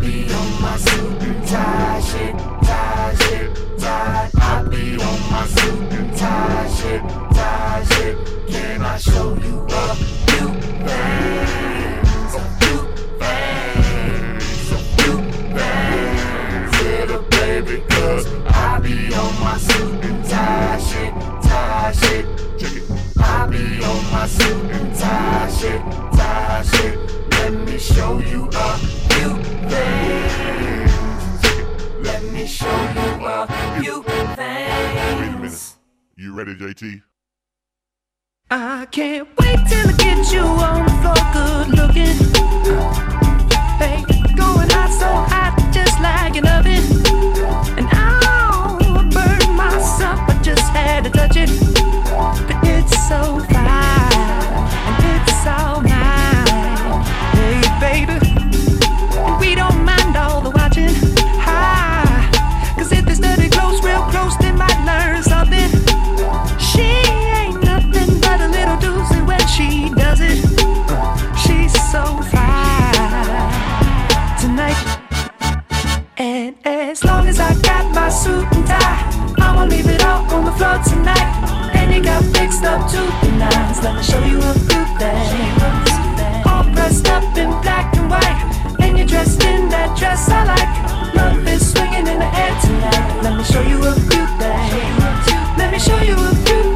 Be on my suit and tie shit, tie shit, tie. I be on my suit and tie shit, tie shit. Can I show you a few things? A few things, a few things. Little baby, cause I be on my suit and tie shit, tie shit. I be on my suit and tie shit, tie shit. Let me show you ready, JT? I can't wait till I get you on the floor, good looking. Hey, going hot, so hot, just like an oven. And I'll burn myself, just had to touch it. But it's so as long as I got my suit and tie, I'ma leave it all on the floor tonight. And you got fixed up to the nines. Let me show you a few things. All dressed up in black and white. And you're dressed in that dress I like. Love is swinging in the air tonight. Let me show you a few things. Let me show you a few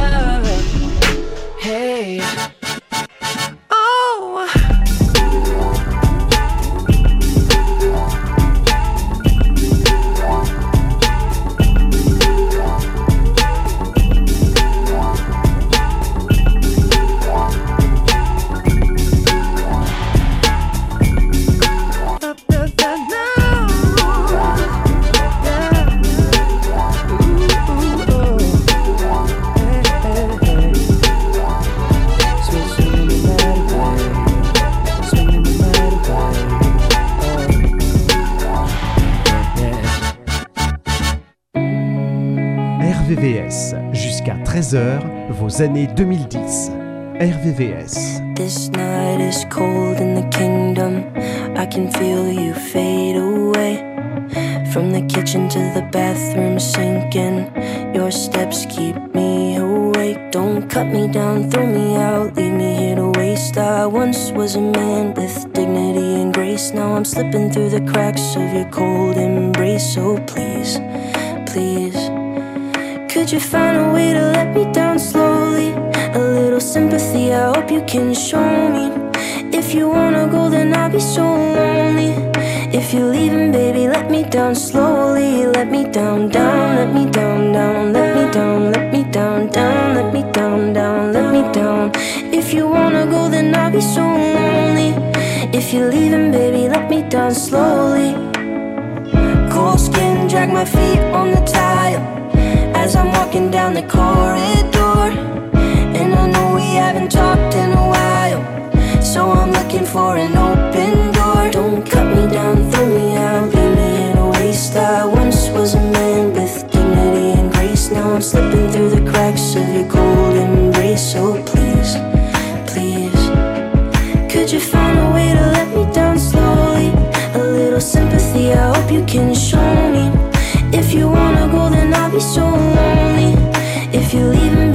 RVVS. Jusqu'à 13h, vos années 2010. RVVS. This night is cold in the kingdom. I can feel you fade away. From the kitchen to the bathroom sinking. Your steps keep me awake. Don't cut me down, throw me out, leave me here to waste. I once was a man with dignity and grace. Now I'm slipping through the cracks of your cold embrace. So please, please could you find a way to let me down slowly? A little sympathy, I hope you can show me. If you wanna go, then I'll be so lonely. If you're leaving, baby, let me down slowly. Let me down, down, let me down, down, let me down, let me down, down, let me down, down, let me down. If you wanna go, then I'll be so lonely. If you're leaving, baby, let me down slowly. Cold skin, drag my feet on the tile I'm walking down the corridor. And I know we haven't talked in a while, so I'm looking for an open if you leave me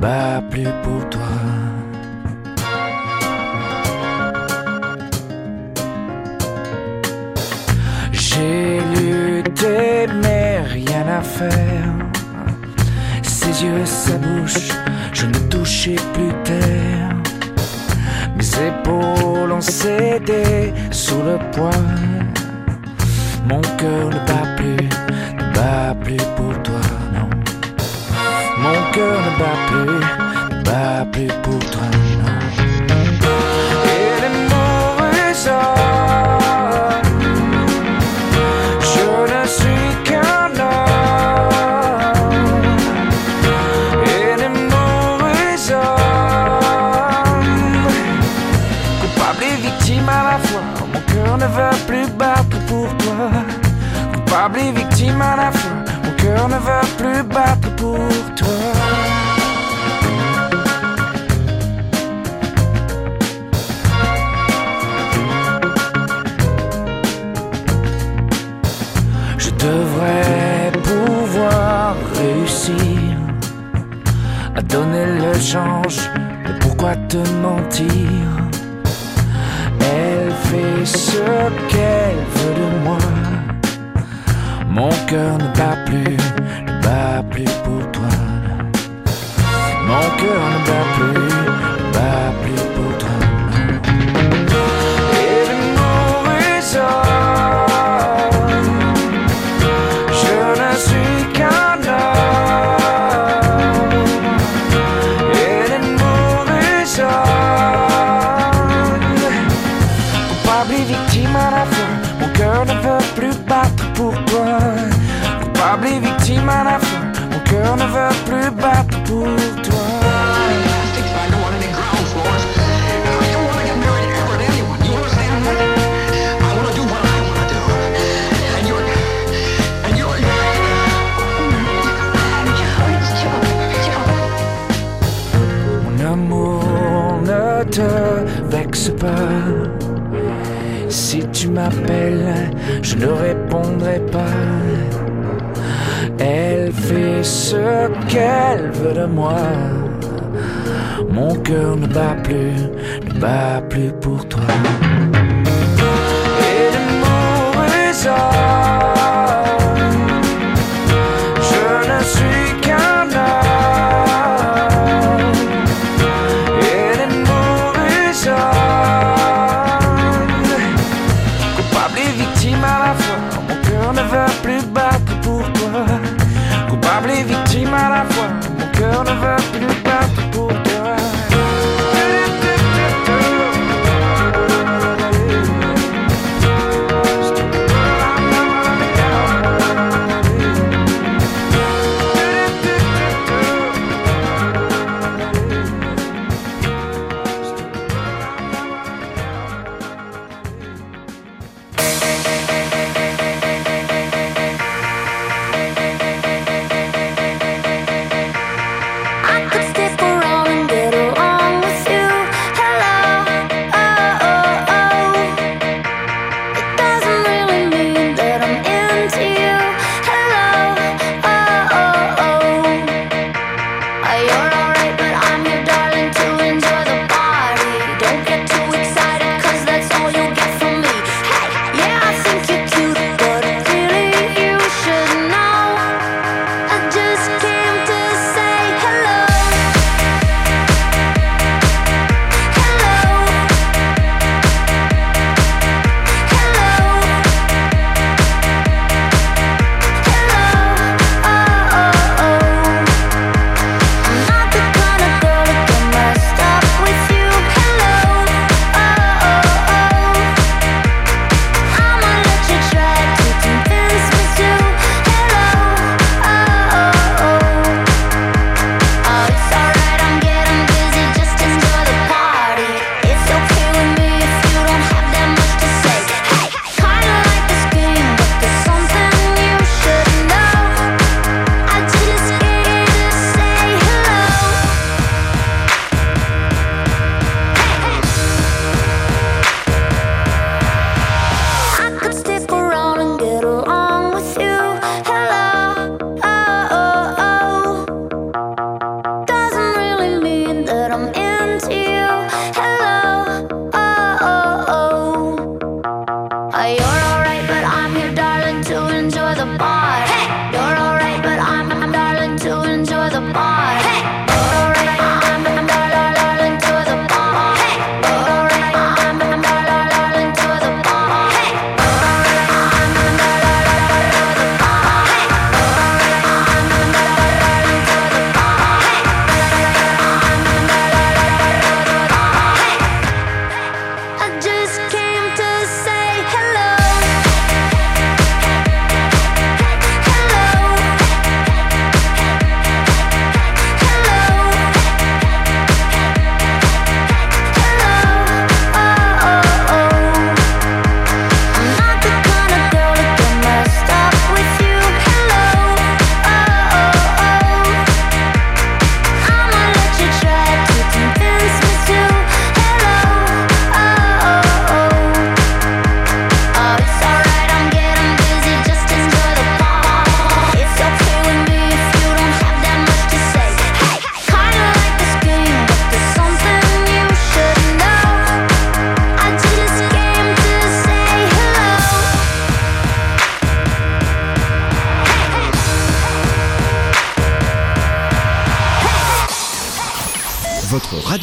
ne bat plus pour toi. Bat plus, pour ce qu'elle veut de moi. Mon cœur ne bat plus, ne te vexe pas. Si tu m'appelles, je ne répondrai pas. Elle fait ce qu'elle veut de moi. Mon cœur ne bat plus, ne bat plus pour toi.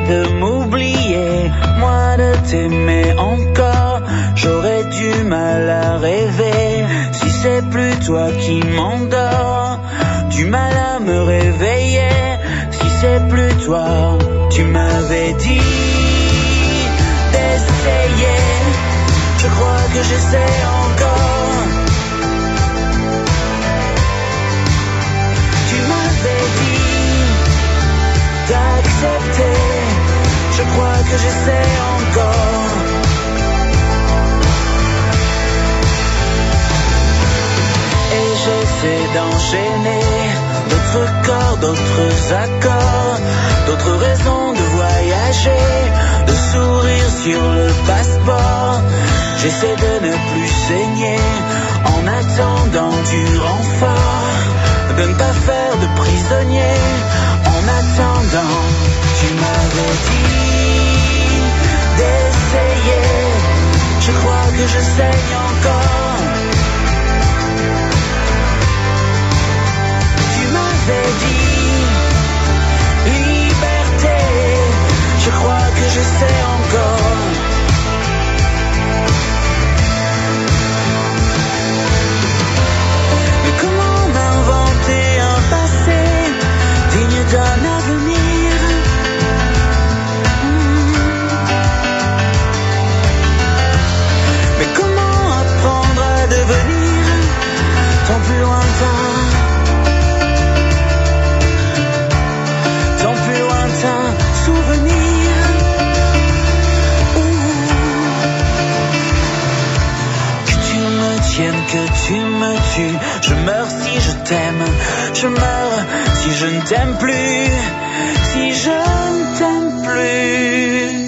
de m'oublier, moi de t'aimer encore. J'aurais du mal à rêver si c'est plus toi qui m'endors. Du mal à me réveiller si c'est plus toi. Tu m'avais dit d'essayer. Je crois que j'essaie encore. Je que j'essaie encore. Et j'essaie d'enchaîner d'autres corps, d'autres accords, d'autres raisons de voyager, de sourire sur le passeport. J'essaie de ne plus saigner en attendant du renfort, de ne pas faire de prisonnier en attendant. Tu m'avais dit je crois que je saigne encore. Tu m'avais dit liberté, je crois que je sais encore. Mais comment m'inventer un passé digne d'un que tu me tues. Je meurs si je t'aime. Je meurs si je ne t'aime plus. Si je ne t'aime plus.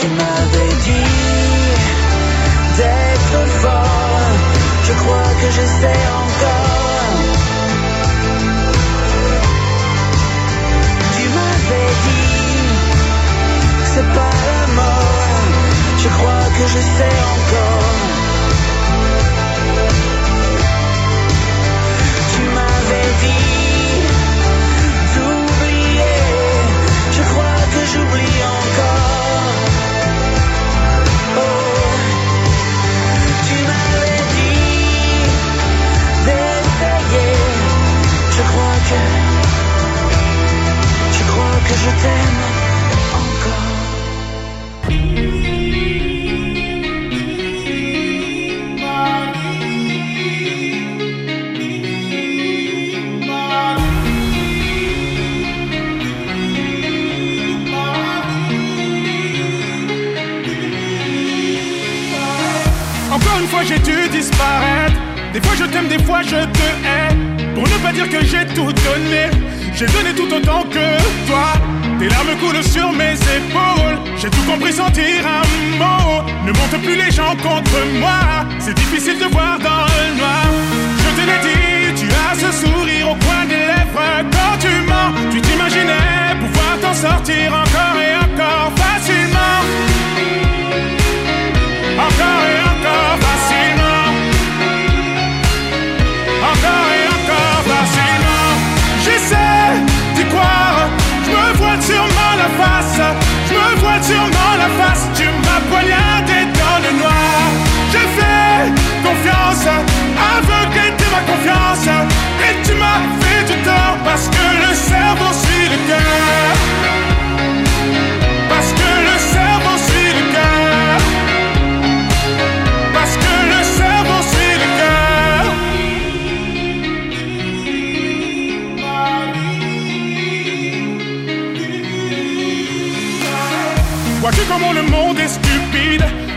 Tu m'avais dit d'être fort. Je crois que j'essaie encore je sais encore. Tu m'avais dit d'oublier. Je crois que j'oublie encore. Oh. Tu m'avais dit d'essayer. Je crois que Je crois que je t'aime j'ai dû disparaître. Des fois je t'aime, des fois je te hais. Pour ne pas dire que j'ai tout donné J'ai donné tout autant que toi. Tes larmes coulent sur mes épaules. J'ai tout compris sentir un mot. Ne monte plus les gens contre moi. C'est difficile de voir dans le noir. Je te l'ai dit, tu as ce sourire au coin des lèvres. Quand tu mens, tu t'imaginais pouvoir t'en sortir encore et encore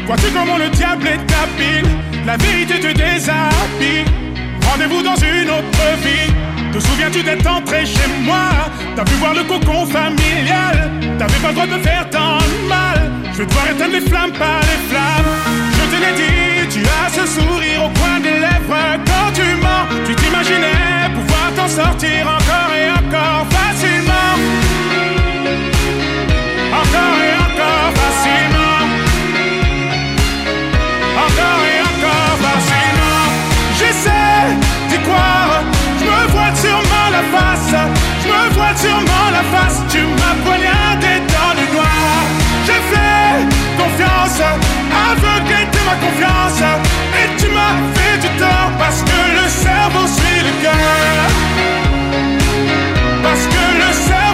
Vois-tu comment le diable est habile. La vérité te déshabille. Rendez-vous dans une autre vie. Te souviens-tu d'être entré chez moi? T'as pu voir le cocon familial. T'avais pas le droit de faire tant de mal. Je vais devoir éteindre les flammes par les flammes. Je te l'ai dit, tu as ce sourire au coin des lèvres. Quand tu mens, tu t'imaginais pouvoir t'en sortir encore et encore facilement. Encore et encore facilement la je me voile sûrement la face. Tu m'as poignardé dans le noir. J'ai fait confiance, aveuglé de ma confiance. Et tu m'as fait du tort parce que le cerveau suit le cœur. Parce que le cerveau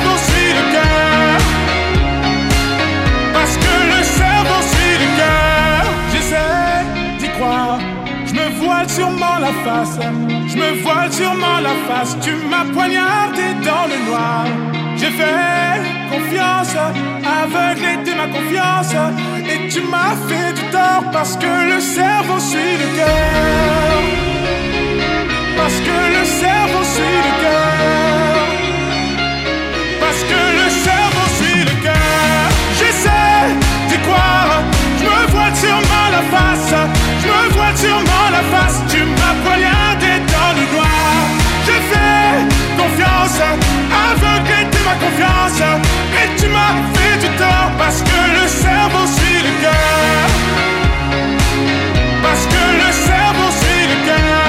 sûrement la face. Je me voile sûrement la face. Tu m'as poignardé dans le noir. J'ai fait confiance, aveuglé de ma confiance. Et tu m'as fait du tort parce que le cerveau suit le cœur. Parce que le cerveau suit le cœur. Parce que le cerveau suit le cœur. J'essaie d'y croire. Je me voile sûrement la face. Je me voile sûrement la face. Tu m'as poignardé dans le noir. J'ai fait confiance, aveuglé de ma confiance. Et tu m'as fait du tort parce que le cerveau suit le cœur. Parce que le cerveau suit le cœur.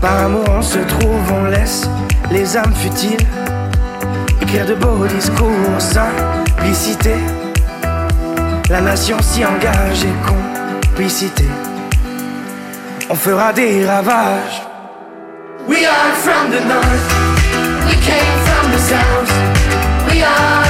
Par amour on se trouve, on laisse les âmes futiles écrire de beaux discours, simplicité. La nation s'y engage et complicité. On fera des ravages. We are from the north. We came from the south. We are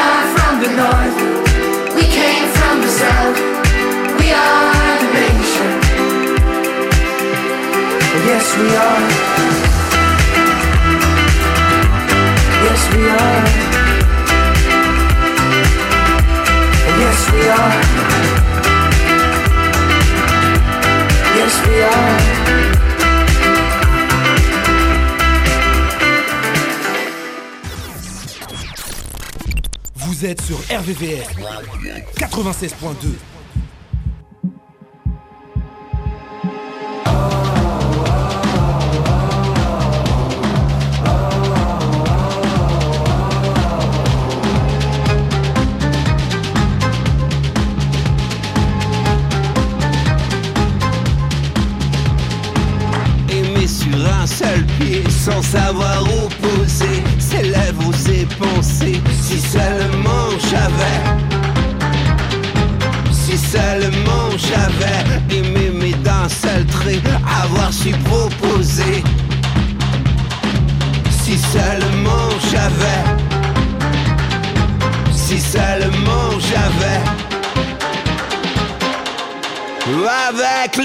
Are from the north. We came from the south. We are the nation. Yes, we are. Yes, we are. Yes, we are. Yes, we are. Vous êtes sur RVVS 96.2.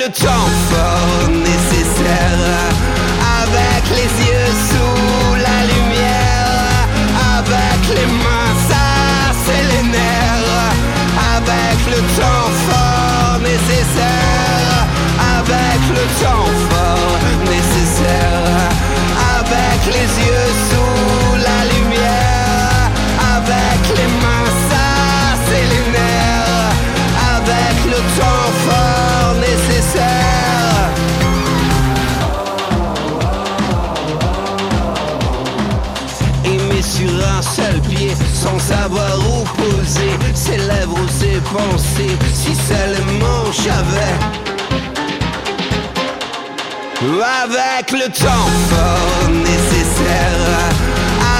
the top. Sur un seul pied sans savoir où poser ses lèvres ou ses pensées si seulement j'avais avec le temps fort nécessaire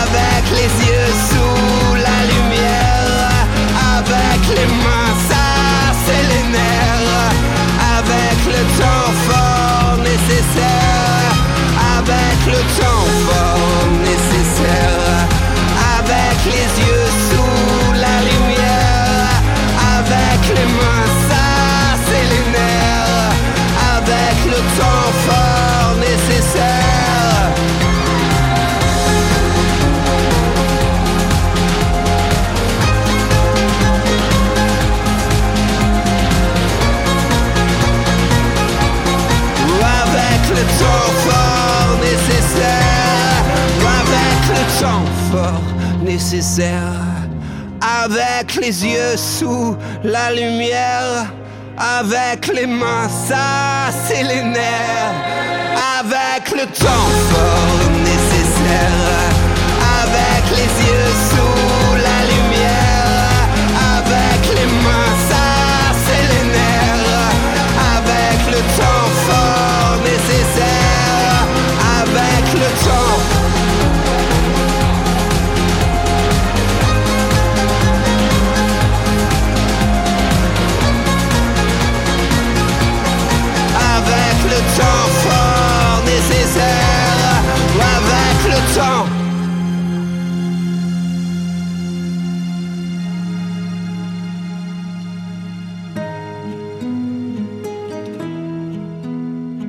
avec les yeux sous la lumière avec les mains nécessaire, avec les yeux sous la lumière, avec les mains, ça c'est avec le temps fort nécessaire, avec les yeux sous la lumière, avec les mains,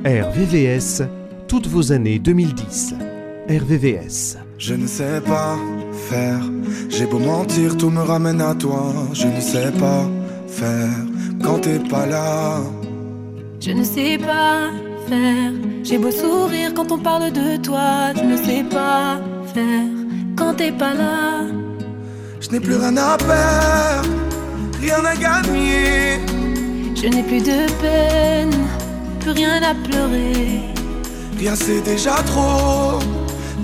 RVVS, toutes vos années 2010. RVVS. Je ne sais pas faire, j'ai beau mentir, tout me ramène à toi. Je ne sais pas faire quand t'es pas là. Je ne sais pas faire. J'ai beau sourire quand on parle de toi. Je ne sais pas faire quand t'es pas là. Je n'ai plus rien à perdre, rien à gagner. Je n'ai plus de peine, rien à pleurer. Rien c'est déjà trop,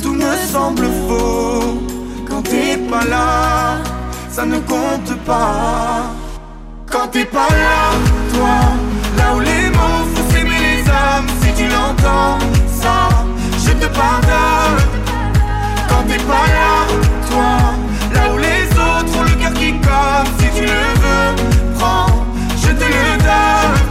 tout me semble faux. Quand t'es pas là, ça ne compte pas. Quand t'es pas là, toi, là où les mots font s'aimer les âmes, si tu l'entends, ça, je te pardonne. Quand t'es pas là, toi, là où les autres ont le cœur qui colle, si tu le veux, prends, je te le donne.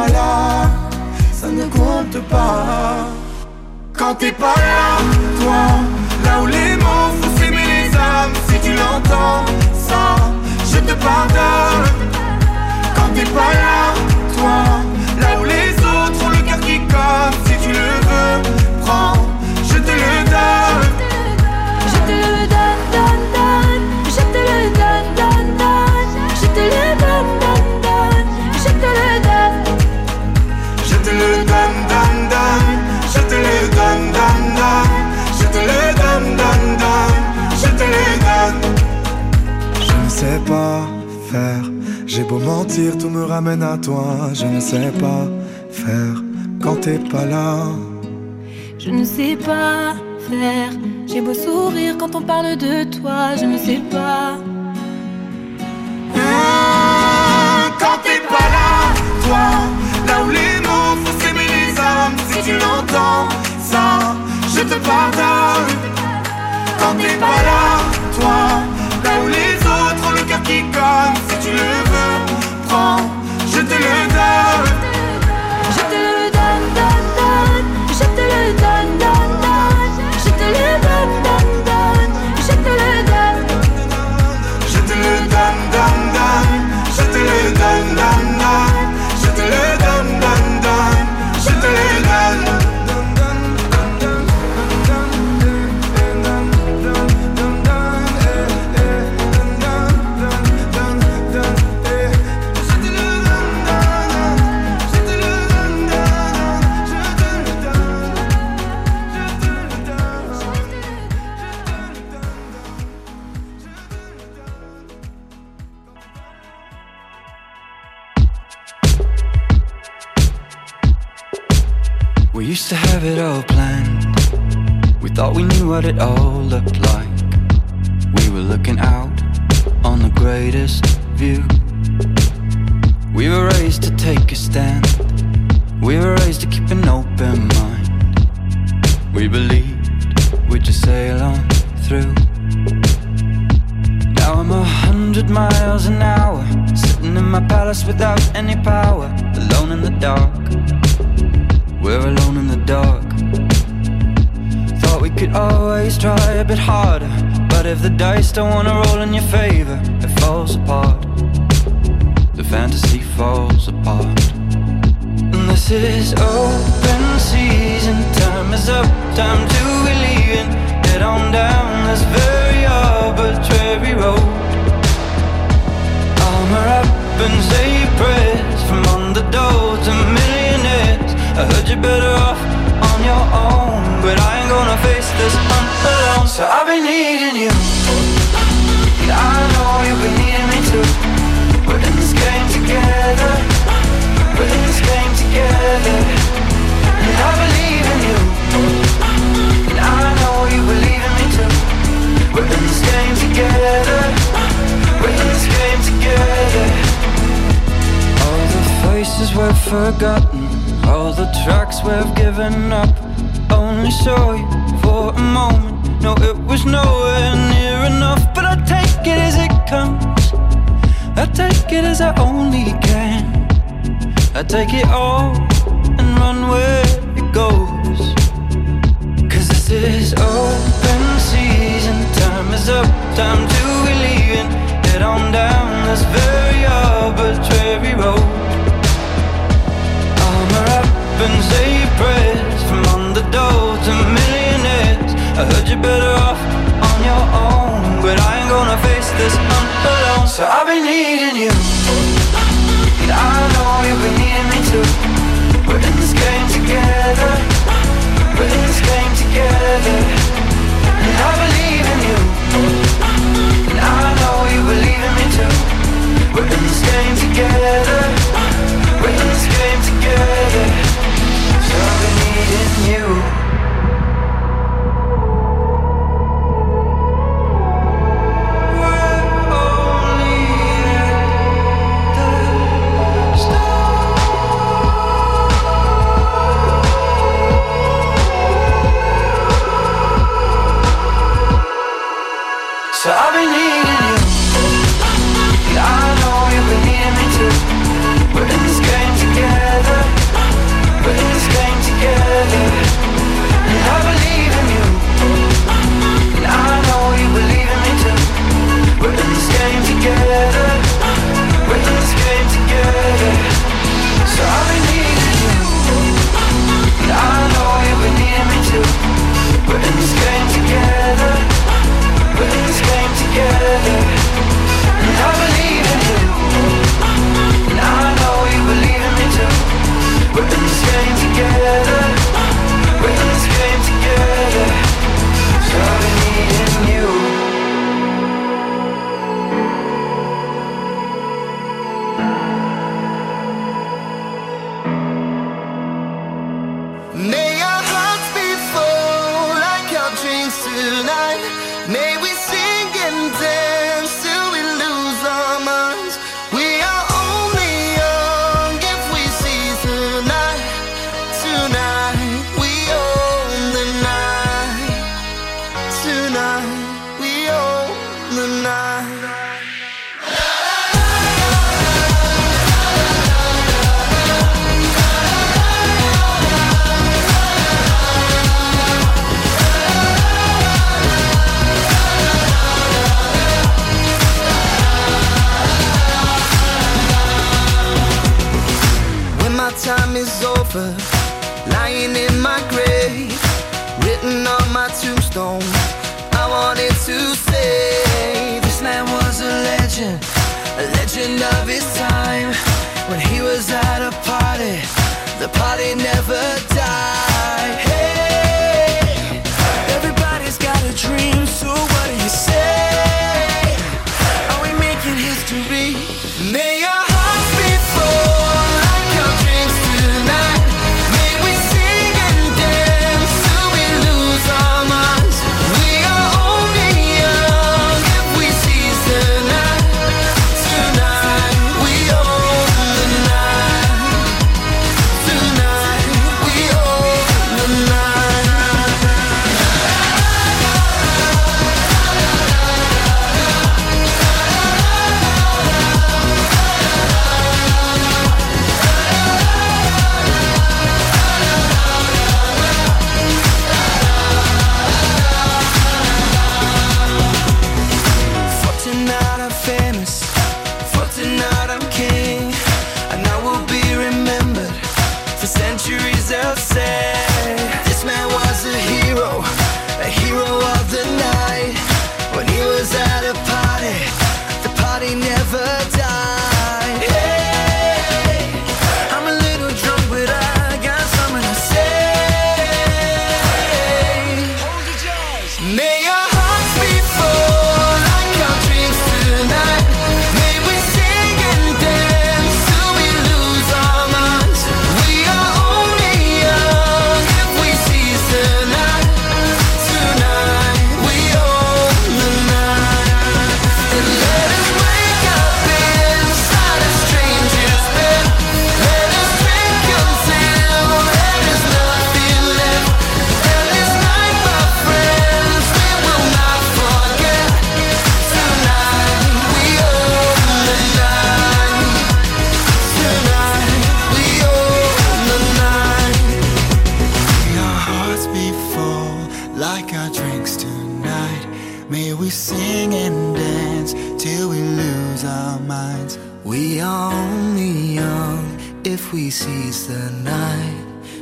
pas là, ça ne compte pas. Quand t'es pas là, toi, là où les mots font s'aimer les âmes, si tu l'entends, ça, je te pardonne. Quand t'es pas là, toi, là où les autres ont le cœur qui colle, si tu le veux, prends, faire. J'ai beau mentir, tout me ramène à toi. Je ne sais pas faire quand t'es pas là. Je ne sais pas faire. J'ai beau sourire quand on parle de toi. Je ne sais pas. Ah, quand t'es pas là, toi, là où les mots font s'aimer les hommes. Si tu l'entends, ça, je te pardonne. Quand t'es pas là, toi, Si tu le veux, prends, je te le donne. just don't wanna roll Only saw you for a moment. No, it was nowhere near enough, but I take it as it comes. I take it as I only can. I take it all and run where it goes. Cause this is open season. Time is up, time to be leaving. Head on down this very arbitrary road. And say prayers from underdogs to millionaires. I heard you're better off on your own, but I ain't gonna face this on alone. So I've been needing you, and I know you've been needing me too. We're in this game together. We're in this game together, and I believe in you, and I know you believe in me too. We're in this game together. We're in this game together. All we is you.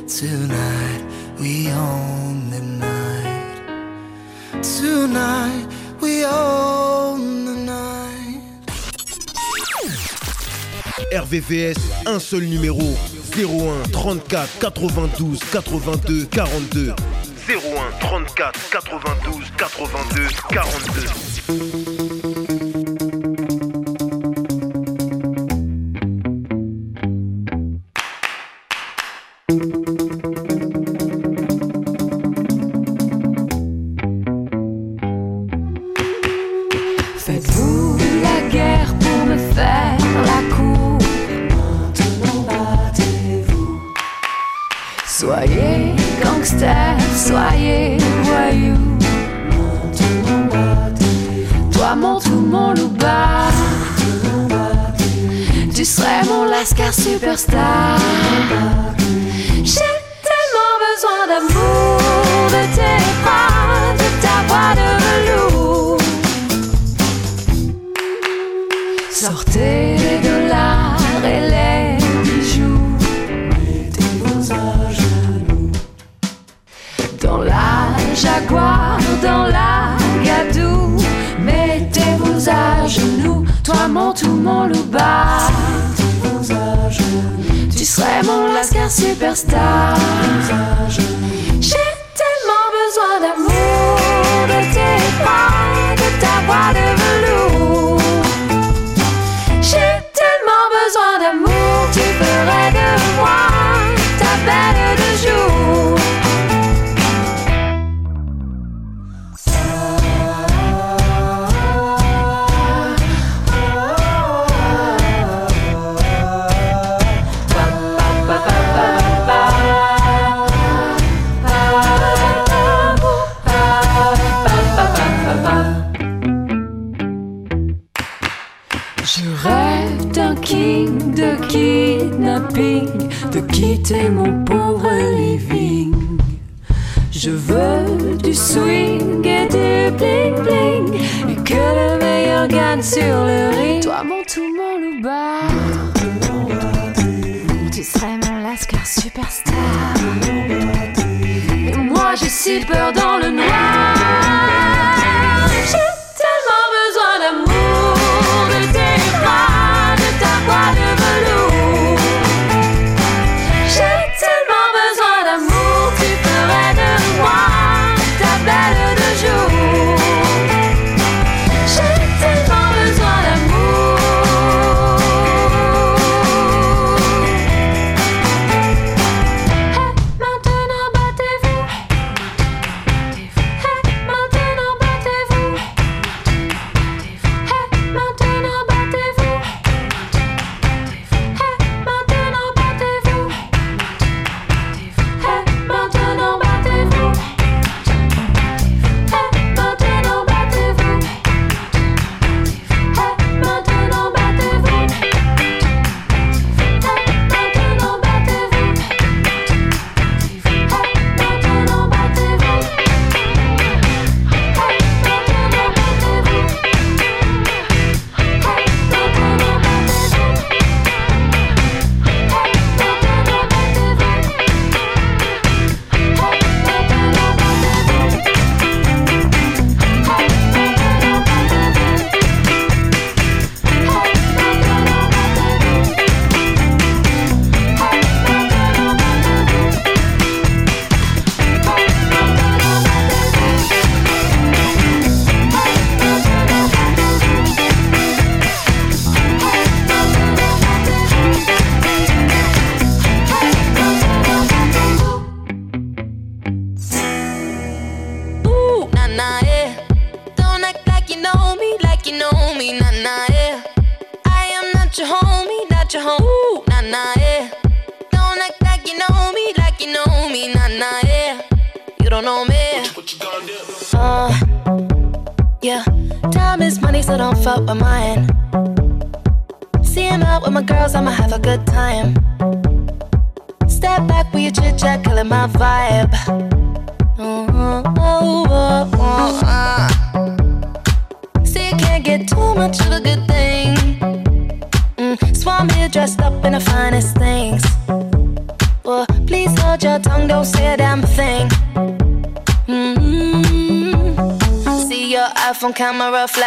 Tonight we own the night. Tonight we own night. RVVS, un seul numéro 01 34 92 82 42. 01 34 92 82 42. songs.